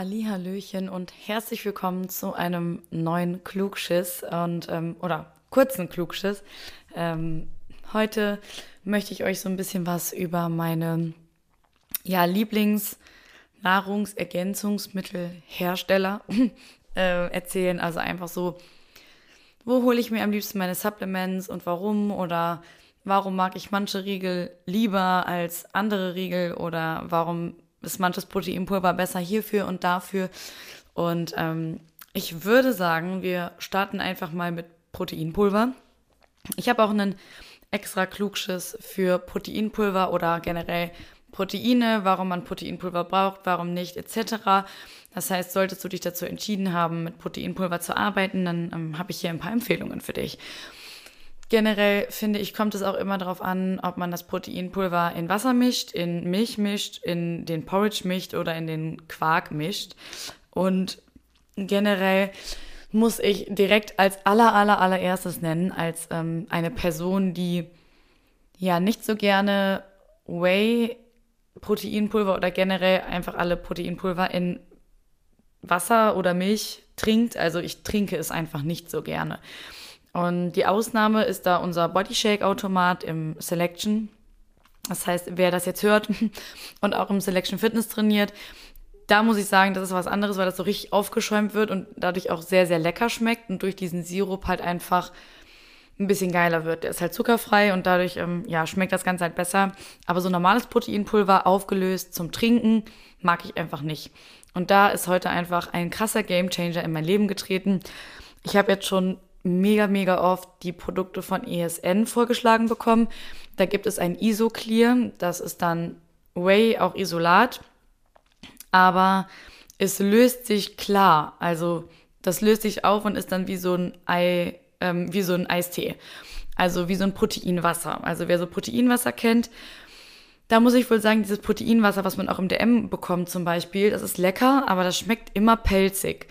Hallöchen und herzlich willkommen zu einem neuen Klugschiss und ähm, oder kurzen Klugschiss. Ähm, heute möchte ich euch so ein bisschen was über meine ja, Lieblingsnahrungsergänzungsmittelhersteller äh, erzählen. Also einfach so, wo hole ich mir am liebsten meine Supplements und warum oder warum mag ich manche Riegel lieber als andere Riegel oder warum ist manches Proteinpulver besser hierfür und dafür. Und ähm, ich würde sagen, wir starten einfach mal mit Proteinpulver. Ich habe auch einen extra Klugschiss für Proteinpulver oder generell Proteine, warum man Proteinpulver braucht, warum nicht, etc. Das heißt, solltest du dich dazu entschieden haben, mit Proteinpulver zu arbeiten, dann ähm, habe ich hier ein paar Empfehlungen für dich. Generell finde ich, kommt es auch immer darauf an, ob man das Proteinpulver in Wasser mischt, in Milch mischt, in den Porridge mischt oder in den Quark mischt. Und generell muss ich direkt als aller, aller, allererstes nennen, als ähm, eine Person, die ja nicht so gerne Whey Proteinpulver oder generell einfach alle Proteinpulver in Wasser oder Milch trinkt. Also ich trinke es einfach nicht so gerne. Und die Ausnahme ist da unser Bodyshake-Automat im Selection. Das heißt, wer das jetzt hört und auch im Selection Fitness trainiert, da muss ich sagen, das ist was anderes, weil das so richtig aufgeschäumt wird und dadurch auch sehr, sehr lecker schmeckt und durch diesen Sirup halt einfach ein bisschen geiler wird. Der ist halt zuckerfrei und dadurch ähm, ja, schmeckt das Ganze halt besser. Aber so normales Proteinpulver aufgelöst zum Trinken mag ich einfach nicht. Und da ist heute einfach ein krasser Gamechanger in mein Leben getreten. Ich habe jetzt schon mega, mega oft die Produkte von ESN vorgeschlagen bekommen. Da gibt es ein Isoclear, das ist dann Whey, auch Isolat, aber es löst sich klar. Also das löst sich auf und ist dann wie so ein Ei, ähm, wie so ein Eistee. Also wie so ein Proteinwasser. Also wer so Proteinwasser kennt, da muss ich wohl sagen, dieses Proteinwasser, was man auch im DM bekommt zum Beispiel, das ist lecker, aber das schmeckt immer pelzig.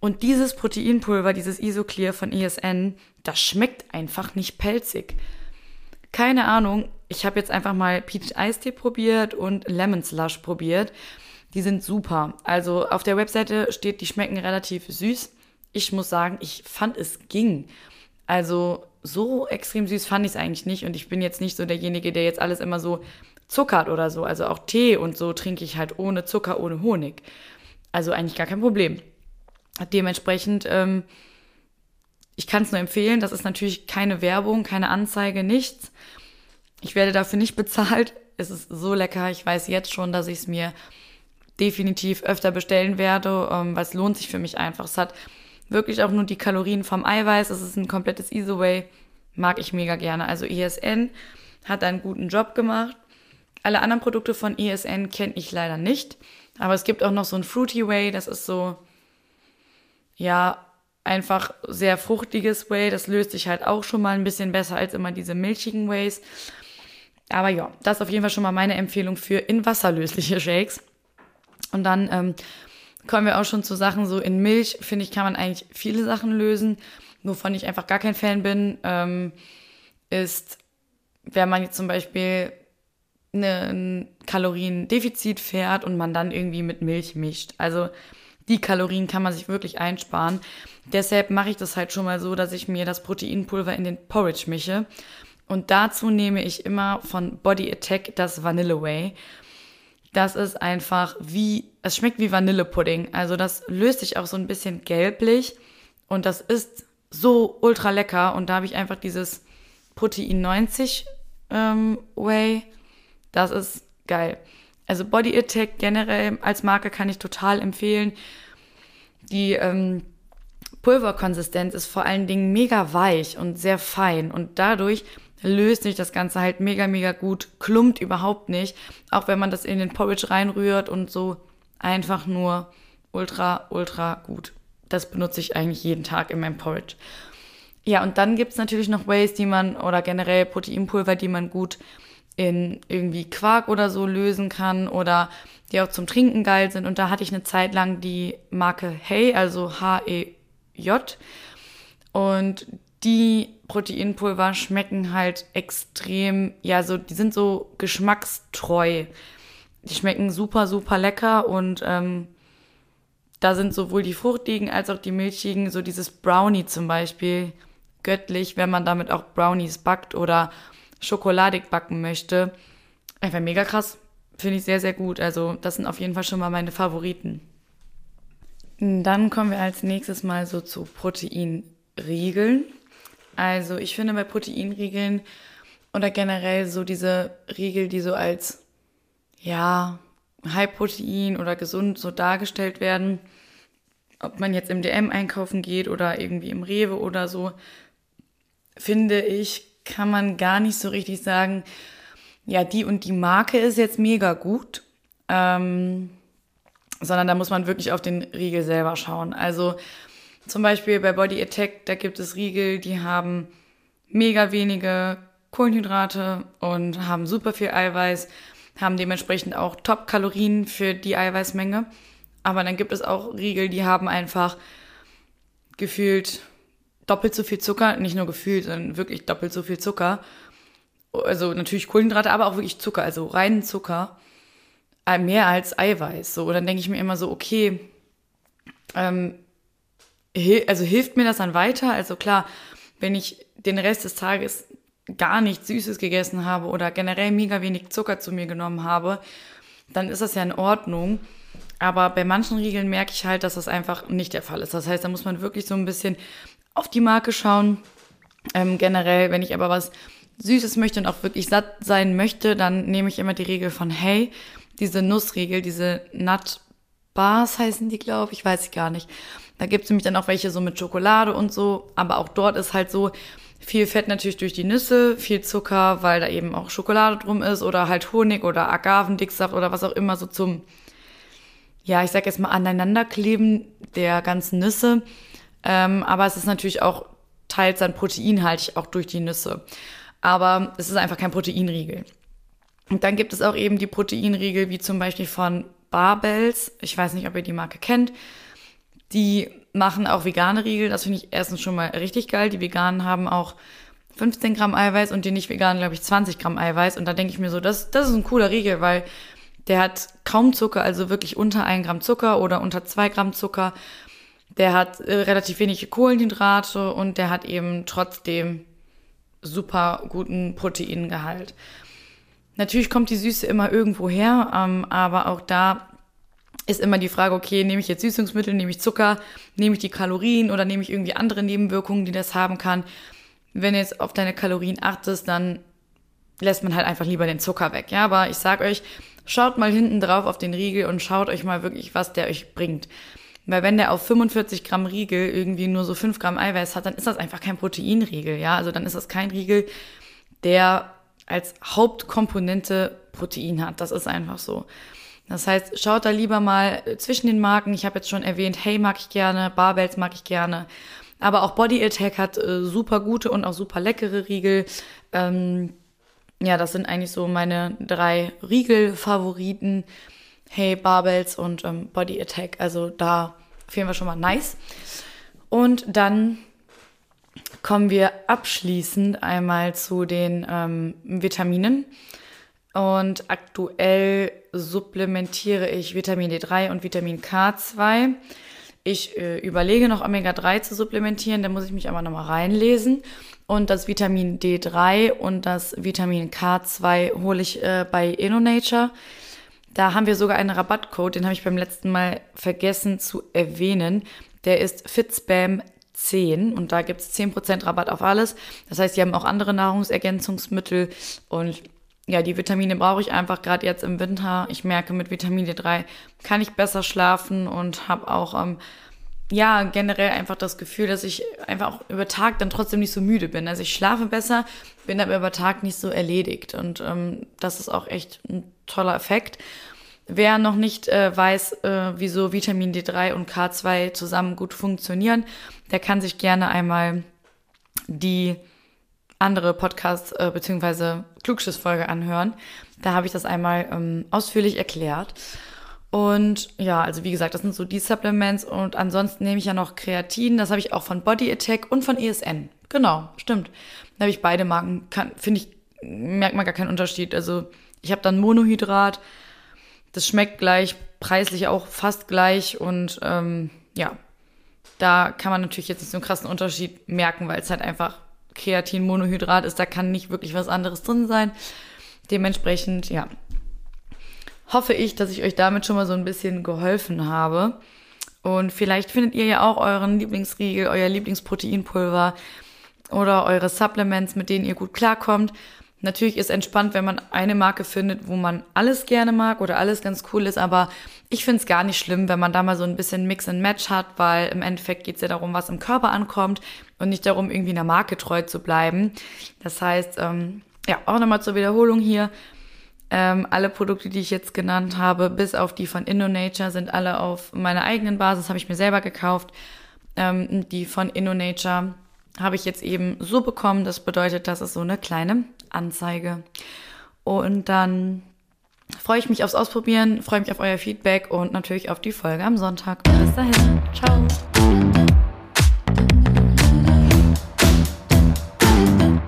Und dieses Proteinpulver, dieses Isoclear von ESN, das schmeckt einfach nicht pelzig. Keine Ahnung, ich habe jetzt einfach mal Peach Eistee probiert und Lemon Slush probiert. Die sind super. Also auf der Webseite steht, die schmecken relativ süß. Ich muss sagen, ich fand es ging. Also so extrem süß fand ich es eigentlich nicht. Und ich bin jetzt nicht so derjenige, der jetzt alles immer so zuckert oder so. Also auch Tee und so trinke ich halt ohne Zucker, ohne Honig. Also eigentlich gar kein Problem. Dementsprechend, ähm, ich kann es nur empfehlen. Das ist natürlich keine Werbung, keine Anzeige, nichts. Ich werde dafür nicht bezahlt. Es ist so lecker. Ich weiß jetzt schon, dass ich es mir definitiv öfter bestellen werde, ähm, weil es lohnt sich für mich einfach. Es hat wirklich auch nur die Kalorien vom Eiweiß. Es ist ein komplettes Isoway. Mag ich mega gerne. Also ESN hat einen guten Job gemacht. Alle anderen Produkte von ESN kenne ich leider nicht. Aber es gibt auch noch so ein Fruity Way. Das ist so ja, einfach sehr fruchtiges Whey. Das löst sich halt auch schon mal ein bisschen besser als immer diese milchigen Whey. Aber ja, das ist auf jeden Fall schon mal meine Empfehlung für in Wasser lösliche Shakes. Und dann ähm, kommen wir auch schon zu Sachen so in Milch, finde ich, kann man eigentlich viele Sachen lösen. Wovon ich einfach gar kein Fan bin, ähm, ist, wenn man jetzt zum Beispiel ein Kaloriendefizit fährt und man dann irgendwie mit Milch mischt. Also die Kalorien kann man sich wirklich einsparen. Deshalb mache ich das halt schon mal so, dass ich mir das Proteinpulver in den Porridge mische. Und dazu nehme ich immer von Body Attack das Vanille Whey. Das ist einfach wie, es schmeckt wie Vanillepudding. Also das löst sich auch so ein bisschen gelblich und das ist so ultra lecker. Und da habe ich einfach dieses Protein 90 ähm, Whey. Das ist geil. Also Body Attack generell als Marke kann ich total empfehlen. Die ähm, Pulverkonsistenz ist vor allen Dingen mega weich und sehr fein und dadurch löst sich das Ganze halt mega, mega gut, klumpt überhaupt nicht, auch wenn man das in den Porridge reinrührt und so einfach nur ultra, ultra gut. Das benutze ich eigentlich jeden Tag in meinem Porridge. Ja, und dann gibt's natürlich noch Ways, die man, oder generell Proteinpulver, die man gut in irgendwie Quark oder so lösen kann oder die auch zum Trinken geil sind. Und da hatte ich eine Zeit lang die Marke Hey, also H-E-J. Und die Proteinpulver schmecken halt extrem, ja, so, die sind so geschmackstreu. Die schmecken super, super lecker und ähm, da sind sowohl die fruchtigen als auch die milchigen, so dieses Brownie zum Beispiel, göttlich, wenn man damit auch Brownies backt oder schokoladig backen möchte. Einfach mega krass. Finde ich sehr, sehr gut. Also das sind auf jeden Fall schon mal meine Favoriten. Dann kommen wir als nächstes mal so zu Proteinriegeln. Also ich finde bei Proteinriegeln oder generell so diese Riegel, die so als ja High Protein oder gesund so dargestellt werden, ob man jetzt im DM einkaufen geht oder irgendwie im Rewe oder so, finde ich, kann man gar nicht so richtig sagen, ja, die und die Marke ist jetzt mega gut, ähm, sondern da muss man wirklich auf den Riegel selber schauen. Also zum Beispiel bei Body Attack, da gibt es Riegel, die haben mega wenige Kohlenhydrate und haben super viel Eiweiß, haben dementsprechend auch Top-Kalorien für die Eiweißmenge. Aber dann gibt es auch Riegel, die haben einfach gefühlt doppelt so viel Zucker, nicht nur gefühlt, sondern wirklich doppelt so viel Zucker. Also natürlich Kohlenhydrate, aber auch wirklich Zucker, also reinen Zucker. Äh, mehr als Eiweiß. So, und dann denke ich mir immer so, okay, ähm, also hilft mir das dann weiter? Also klar, wenn ich den Rest des Tages gar nichts Süßes gegessen habe oder generell mega wenig Zucker zu mir genommen habe, dann ist das ja in Ordnung. Aber bei manchen Riegeln merke ich halt, dass das einfach nicht der Fall ist. Das heißt, da muss man wirklich so ein bisschen auf die Marke schauen. Ähm, generell, wenn ich aber was Süßes möchte und auch wirklich satt sein möchte, dann nehme ich immer die Regel von Hey, diese Nussriegel, diese Nut Bars heißen die, glaube ich, weiß ich gar nicht. Da gibt es nämlich dann auch welche so mit Schokolade und so, aber auch dort ist halt so viel Fett natürlich durch die Nüsse, viel Zucker, weil da eben auch Schokolade drum ist oder halt Honig oder Agavendicksaft oder was auch immer so zum, ja, ich sag jetzt mal aneinanderkleben der ganzen Nüsse. Ähm, aber es ist natürlich auch teils dann proteinhaltig auch durch die Nüsse. Aber es ist einfach kein Proteinriegel. Und dann gibt es auch eben die Proteinriegel, wie zum Beispiel von Barbells. Ich weiß nicht, ob ihr die Marke kennt. Die machen auch vegane Riegel. Das finde ich erstens schon mal richtig geil. Die Veganen haben auch 15 Gramm Eiweiß und die nicht veganen, glaube ich, 20 Gramm Eiweiß. Und da denke ich mir so, das, das ist ein cooler Riegel, weil der hat kaum Zucker, also wirklich unter 1 Gramm Zucker oder unter 2 Gramm Zucker. Der hat äh, relativ wenig Kohlenhydrate und der hat eben trotzdem super guten Proteingehalt. Natürlich kommt die Süße immer irgendwo her, ähm, aber auch da ist immer die Frage, okay, nehme ich jetzt Süßungsmittel, nehme ich Zucker, nehme ich die Kalorien oder nehme ich irgendwie andere Nebenwirkungen, die das haben kann. Wenn du jetzt auf deine Kalorien achtest, dann lässt man halt einfach lieber den Zucker weg. Ja, aber ich sag euch, schaut mal hinten drauf auf den Riegel und schaut euch mal wirklich, was der euch bringt. Weil wenn der auf 45 Gramm Riegel irgendwie nur so 5 Gramm Eiweiß hat, dann ist das einfach kein Proteinriegel, ja. Also dann ist das kein Riegel, der als Hauptkomponente Protein hat. Das ist einfach so. Das heißt, schaut da lieber mal zwischen den Marken. Ich habe jetzt schon erwähnt, Hey mag ich gerne, Barbells mag ich gerne. Aber auch Body Attack hat äh, super gute und auch super leckere Riegel. Ähm, ja, das sind eigentlich so meine drei Riegel-Favoriten. Hey, Barbells und ähm, Body Attack. Also da fehlen wir schon mal nice. Und dann kommen wir abschließend einmal zu den ähm, Vitaminen. Und aktuell supplementiere ich Vitamin D3 und Vitamin K2. Ich äh, überlege noch Omega-3 zu supplementieren, da muss ich mich aber nochmal reinlesen. Und das Vitamin D3 und das Vitamin K2 hole ich äh, bei InnoNature. Da haben wir sogar einen Rabattcode, den habe ich beim letzten Mal vergessen zu erwähnen. Der ist Fitspam 10 und da gibt es 10% Rabatt auf alles. Das heißt, die haben auch andere Nahrungsergänzungsmittel und ja, die Vitamine brauche ich einfach gerade jetzt im Winter. Ich merke, mit Vitamin D3 kann ich besser schlafen und habe auch ähm, ja generell einfach das Gefühl, dass ich einfach auch über Tag dann trotzdem nicht so müde bin. Also ich schlafe besser, bin aber über Tag nicht so erledigt und ähm, das ist auch echt ein toller Effekt. Wer noch nicht äh, weiß, äh, wieso Vitamin D3 und K2 zusammen gut funktionieren, der kann sich gerne einmal die andere Podcast- äh, bzw. Klugschiss-Folge anhören. Da habe ich das einmal ähm, ausführlich erklärt. Und ja, also wie gesagt, das sind so die Supplements. Und ansonsten nehme ich ja noch Kreatin. Das habe ich auch von Body Attack und von ESN. Genau, stimmt. Da habe ich beide Marken. Finde ich, merkt man gar keinen Unterschied. Also ich habe dann Monohydrat Das schmeckt gleich, preislich auch fast gleich und ähm, ja, da kann man natürlich jetzt nicht so einen krassen Unterschied merken, weil es halt einfach Kreatinmonohydrat ist. Da kann nicht wirklich was anderes drin sein. Dementsprechend, ja, hoffe ich, dass ich euch damit schon mal so ein bisschen geholfen habe. Und vielleicht findet ihr ja auch euren Lieblingsriegel, euer Lieblingsproteinpulver oder eure Supplements, mit denen ihr gut klarkommt. Natürlich ist entspannt, wenn man eine Marke findet, wo man alles gerne mag oder alles ganz cool ist, aber ich finde es gar nicht schlimm, wenn man da mal so ein bisschen Mix and Match hat, weil im Endeffekt geht es ja darum, was im Körper ankommt und nicht darum, irgendwie einer Marke treu zu bleiben. Das heißt, ähm, ja, auch nochmal zur Wiederholung hier. Ähm, alle Produkte, die ich jetzt genannt habe, bis auf die von InnoNature, sind alle auf meiner eigenen Basis, habe ich mir selber gekauft. Ähm, die von InnoNature habe ich jetzt eben so bekommen. Das bedeutet, das ist so eine kleine Anzeige. Und dann freue ich mich aufs Ausprobieren, freue mich auf euer Feedback und natürlich auf die Folge am Sonntag. Bis dahin. Ciao.